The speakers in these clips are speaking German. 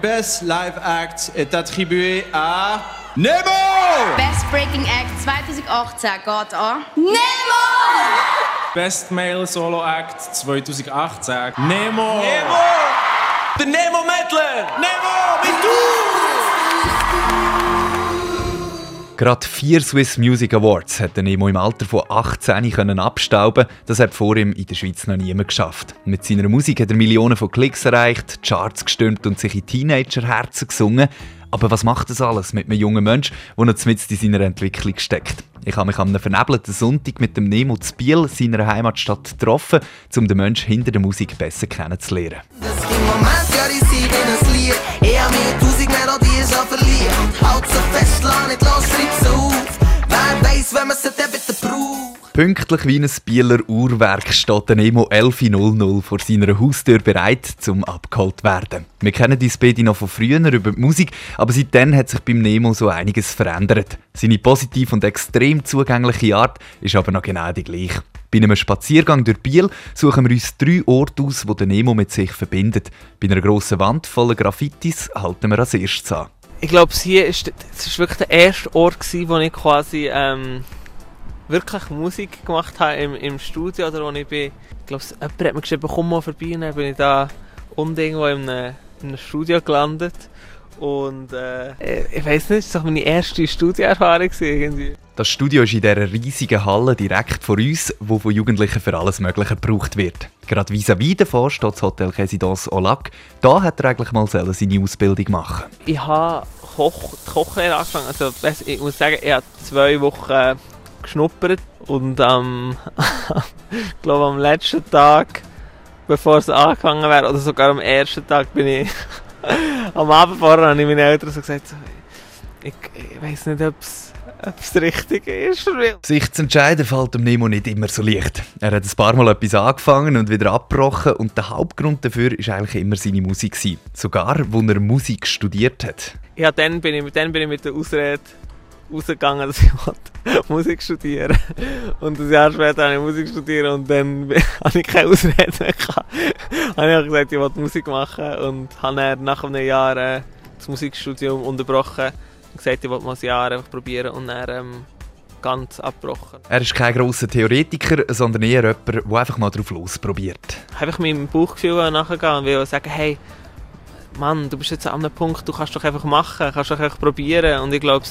Best Live Act est attribué à Nemo! Best Breaking Act 2018 geht an Nemo! Best Male Solo Act 2018 Nemo! Nemo! Der Nemo Mettler! Nemo! Mit du! Gerade vier Swiss Music Awards hat Nemo im Alter von 18 können abstauben. Das hat vor ihm in der Schweiz noch niemand geschafft. Mit seiner Musik hat er Millionen von Klicks erreicht, Charts gestürmt und sich in Teenagerherzen gesungen. Aber was macht das alles mit einem jungen Menschen, der noch mitten in seiner Entwicklung steckt? Ich habe mich am vernebelten Sonntag mit dem Nemo zu Biel, seiner Heimatstadt, getroffen, um den Menschen hinter der Musik besser kennenzulernen. Das Haut so fest, lass nicht los, schreib sie auf. Wer weiss, wenn man sie dann bitte braucht. Pünktlich wie ein Bieler Uhrwerk steht der Nemo 11.00 vor seiner Haustür bereit, zum abgeholt werden. Wir kennen uns beide noch von früher über die Musik, aber seitdem hat sich beim Nemo so einiges verändert. Seine positive und extrem zugängliche Art ist aber noch genau die gleiche. Bei einem Spaziergang durch Biel suchen wir uns drei Orte aus, wo der Nemo mit sich verbindet. Bei einer grossen Wand voller Graffitis halten wir als erstes an. Ich glaube, hier ist, das ist wirklich der erste Ort, gewesen, wo ich quasi ähm, wirklich Musik gemacht habe im, im Studio oder wo ich bin. Ich glaube, jemand hat mir geschrieben, komm mal vorbei und dann bin ich da irgendwo in einem, in einem Studio gelandet. Und äh, ich weiß nicht, das war meine erste Studioerfahrung irgendwie. Das Studio ist in dieser riesigen Halle direkt vor uns, wo von Jugendlichen für alles Mögliche gebraucht wird. Gerade vis-à-vis davon steht das Hotel Residence Olac. Da hat er eigentlich mal seine Ausbildung machen. Ich habe Koch, Kochlehre angefangen. Also, ich muss sagen, ich habe zwei Wochen geschnuppert und ähm, ich glaube am letzten Tag, bevor es angefangen wäre, oder sogar am ersten Tag, bin ich am Abend vorher habe ich meinen Eltern so gesagt, ich, ich weiß nicht, ob es richtig ist für mich. Sich zu entscheiden fällt dem Nemo nicht immer so leicht. Er hat ein paar Mal etwas angefangen und wieder abgebrochen und der Hauptgrund dafür war eigentlich immer seine Musik. Gewesen. Sogar, wo er Musik studiert hat. Ja, dann bin ich, dann bin ich mit der Ausrede rausgegangen, dass ich Musik studieren Und ein Jahr später habe ich Musik studiert und dann habe ich keine Ausrede mehr gehabt. habe ich gesagt, ich wollte Musik machen und habe dann nach einem Jahr äh, das Musikstudium unterbrochen gesagt, ich wollte mal ein Jahr einfach probieren und dann ähm, ganz abgebrochen. Er ist kein grosser Theoretiker, sondern eher jemand, der einfach mal drauf losprobiert. Einfach meinem Bauchgefühl nachgehen und sagen, hey, Mann, du bist jetzt an einem Punkt, du kannst doch einfach machen, kannst doch einfach probieren und ich glaube,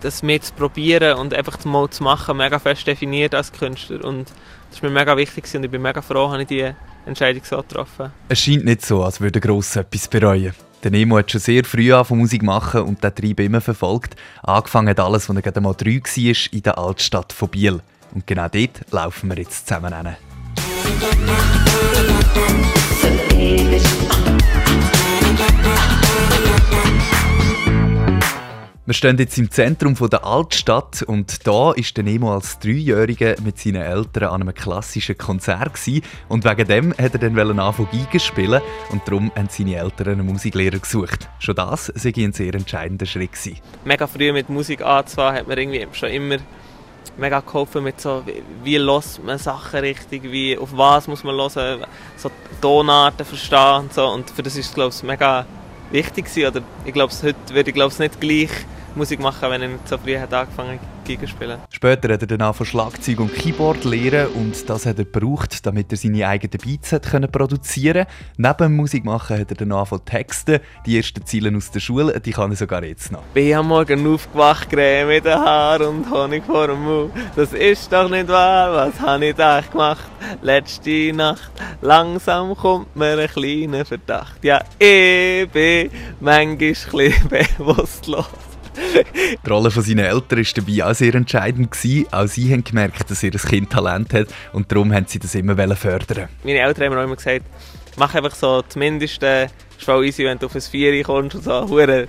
das mehr zu probieren und einfach mal zu machen, mega fest definiert als Künstler. Und das war mir mega wichtig und ich bin mega froh, dass ich diese Entscheidung so getroffen Es scheint nicht so, als würde Gross etwas bereuen. Der Nemo hat schon sehr früh angefangen Musik machen und den Trieb immer verfolgt. Angefangen hat alles, als er gerade mal drei war, in der Altstadt von Biel. Und genau dort laufen wir jetzt zusammen hin. Wir stehen jetzt im Zentrum der Altstadt und da ist der Nemo als Dreijähriger mit seinen Eltern an einem klassischen Konzert gewesen. und wegen dem hat er dann anfangen Geige spielen und darum haben seine Eltern einen Musiklehrer gesucht. Schon das sei ein sehr entscheidender Schritt gewesen. Mega früh mit Musik anzufangen hat mir irgendwie schon immer mega geholfen mit so, wie, lässt man Sachen richtig, wie, auf was muss man hören, so Tonarten verstehen und so und für das ist glaube ich mega wichtig gewesen. oder ich glaube heute würde ich glaube nicht gleich Musik machen, wenn ich nicht so früh hat angefangen Giga spielen. Später hat er dann von Schlagzeug und Keyboard lernen und das hat er gebraucht, damit er seine eigenen Beats hat können produzieren Neben Musik machen hat er dann von Texten, die ersten Ziele aus der Schule, die kann er sogar jetzt noch. Bin am Morgen aufgewacht, Creme mit den Haaren und Honig vor dem Mund. Das ist doch nicht wahr, was habe ich da gemacht? Letzte Nacht, langsam kommt mir ein kleiner Verdacht. Ja, ich bin manchmal ein bisschen bewusstlos. Die Rolle von seinen Eltern war dabei auch sehr entscheidend. Auch sie haben gemerkt, dass ihr Kind Talent hat und darum haben sie das immer fördern Meine Eltern haben mir auch immer gesagt, mach einfach so zumindest äh, voll easy, wenn du auf ein Vieri kommst und so. Hure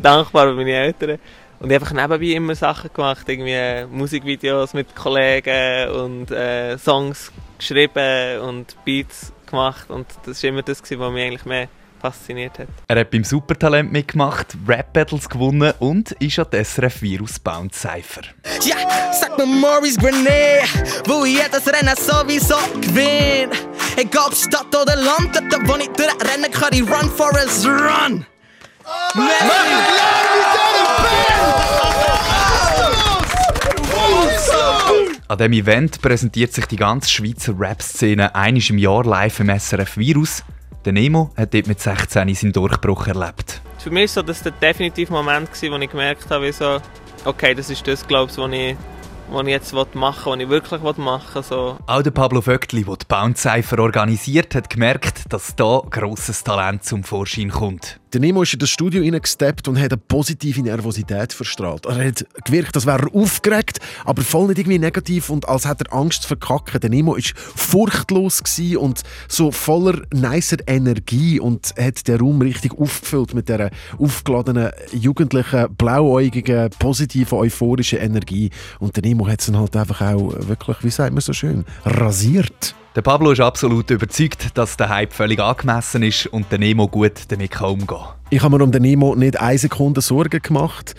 dankbar für meine Eltern. Und ich habe einfach nebenbei immer Sachen gemacht, irgendwie äh, Musikvideos mit Kollegen und äh, Songs geschrieben und Beats gemacht und das war immer das, was mich eigentlich mehr fasziniert hat. Er hat beim Supertalent mitgemacht, Rap-Battles gewonnen und ist an der SRF Virus Bound Cypher. Ja, sag mir Maurice Grenade, wo ich jedes Rennen sowieso gewinne. Egal ob Stadt oder Land, dort wo ich durchrennen kann, ich run for us run. An diesem Event präsentiert sich die ganze Schweizer Rap-Szene einisch im Jahr live im SRF Virus. Der Nemo hat dort mit 16 seinen Durchbruch erlebt. Für mich war das der definitive Moment, wo ich gemerkt habe, so, okay, das ist das, glaube ich, was ich, was ich jetzt machen will, was ich wirklich machen will. So. Auch der Pablo Vöckli, der die Bounce Cypher organisiert, hat gemerkt, dass da grosses Talent zum Vorschein kommt. Der Nemo ist in das Studio hineingesteppt und hat eine positive Nervosität verstrahlt. Er hat gewirkt, als wäre er aufgeregt, aber voll nicht irgendwie negativ und als hätte er Angst zu verkacken. Der Nemo war furchtlos und so voller nicer Energie und hat den Raum richtig aufgefüllt mit dieser aufgeladenen, jugendlichen, blauäugigen, positiven, euphorischen Energie. Und der Nemo hat es dann halt einfach auch wirklich, wie sagt man so schön, rasiert. Der Pablo ist absolut überzeugt, dass der Hype völlig angemessen ist und der Nemo gut damit umgehen kann. Ich habe mir um den Nemo nicht eine Sekunde Sorgen gemacht,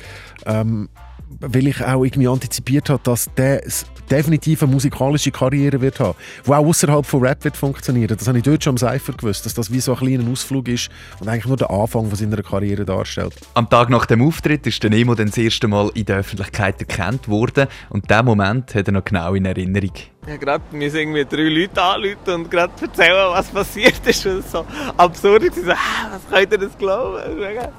ähm, weil ich auch irgendwie antizipiert habe, dass der definitiv eine musikalische Karriere wird haben, die auch außerhalb von Rap wird funktionieren. Das habe ich dort schon am Cypher gewusst, dass das wie so ein kleiner Ausflug ist und eigentlich nur der Anfang von seiner Karriere darstellt. Am Tag nach dem Auftritt ist der Nemo dann das erste Mal in der Öffentlichkeit erkannt worden und diesen Moment hat er noch genau in Erinnerung. Ja, gerade mir irgendwie drei Leute anrufen und gerade erzählen, was passiert ist. Und so absurd war. So, was könnt ihr das glauben? Das war mega,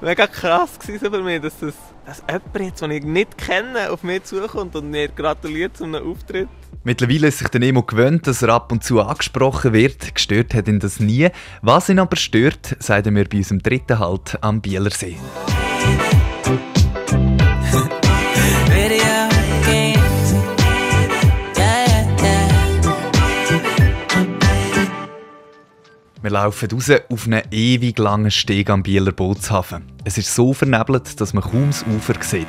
mega krass für mich, dass, das, dass jemand jetzt, den ich nicht kenne, auf mich zukommt und mir gratuliert zu einem Auftritt. Mittlerweile ist sich der Nemo gewöhnt, dass er ab und zu angesprochen wird. Gestört hat ihn das nie. Was ihn aber stört, sagt er mir bei unserem dritten Halt am Bielersee. Wir laufen raus auf einen ewig langen Steg am Bieler Bootshafen. Es ist so vernebelt, dass man kaum das Ufer sieht.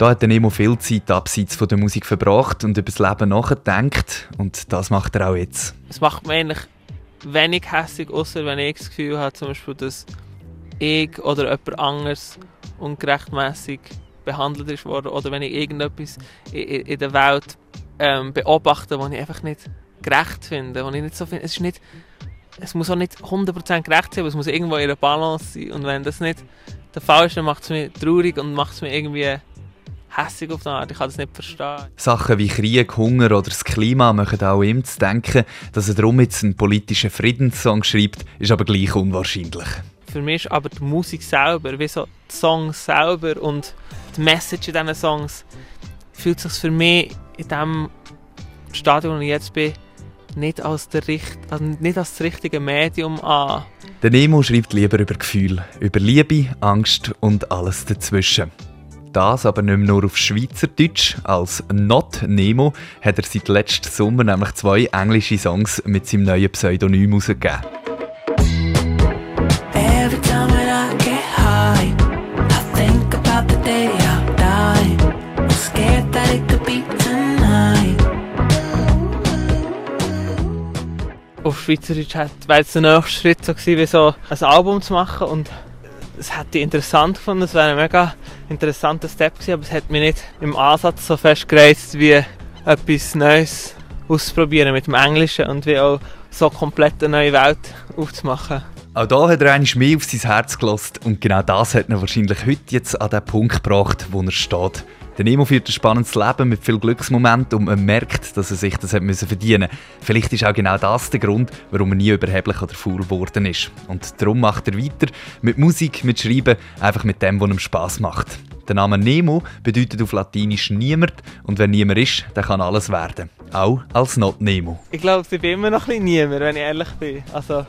Da hat Nemo viel Zeit abseits von der Musik verbracht und über das Leben nachgedacht. Und das macht er auch jetzt. Es macht mich eigentlich wenig hässlich, außer wenn ich das Gefühl habe, zum Beispiel, dass ich oder jemand anderes ungerechtmäßig behandelt ist worden oder wenn ich irgendetwas in der Welt ähm, beobachte, was ich einfach nicht gerecht finde, was ich nicht so finde. Es ist nicht es muss auch nicht 100% gerecht sein, aber es muss irgendwo in der Balance sein. Und wenn das nicht der Fall ist, dann macht es mich traurig und macht es mich irgendwie hässlich auf eine Art. Ich kann das nicht verstehen. Sachen wie Krieg, Hunger oder das Klima machen auch ihm zu denken, dass er darum jetzt einen politischen Friedenssong schreibt, ist aber gleich unwahrscheinlich. Für mich ist aber die Musik selber, wie so die Songs selber und die Message in diesen Songs, fühlt sich für mich in dem Stadion, wo ich jetzt bin, nicht als, der, also nicht als das richtige Medium an. Der Nemo schreibt lieber über Gefühle, über Liebe, Angst und alles dazwischen. Das aber nicht mehr nur auf Schweizerdeutsch. Als Not Nemo hat er seit letztem Sommer nämlich zwei englische Songs mit seinem neuen Pseudonym herausgegeben. auf Schweizerisch wäre es der nächste Schritt so gewesen, wie so ein Album zu machen und es hätte ich interessant gefunden, es wäre ein mega interessanter Step gewesen, aber es hat mich nicht im Ansatz so fest gereizt, wie etwas Neues auszuprobieren mit dem Englischen und wie auch so komplett eine neue Welt aufzumachen. Auch da hat er einmal mehr auf sein Herz gelassen und genau das hat er wahrscheinlich heute jetzt an den Punkt gebracht, wo er steht. Der Nemo führt ein spannendes Leben mit viel Glücksmomenten und man merkt, dass er sich das hat müssen verdienen Vielleicht ist auch genau das der Grund, warum er nie überheblich oder faul geworden ist. Und darum macht er weiter mit Musik, mit Schreiben, einfach mit dem, was ihm Spass macht. Der Name Nemo bedeutet auf Latinisch niemand und wenn niemand ist, dann kann alles werden. Auch als Not Nemo. Ich glaube, ich bin immer noch ein bisschen niemand, wenn ich ehrlich bin. Also,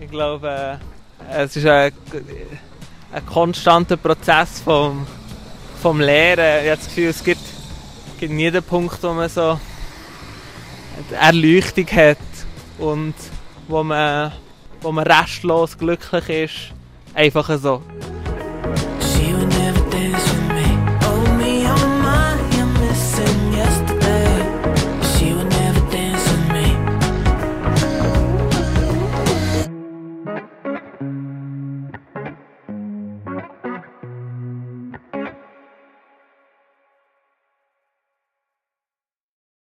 ich glaube, äh, es ist ein, ein konstanter Prozess vom vom Lehren. Ich habe das Gefühl, es gibt, gibt nie den Punkt, wo man so eine Erleuchtung hat und wo man, wo man restlos glücklich ist. Einfach so.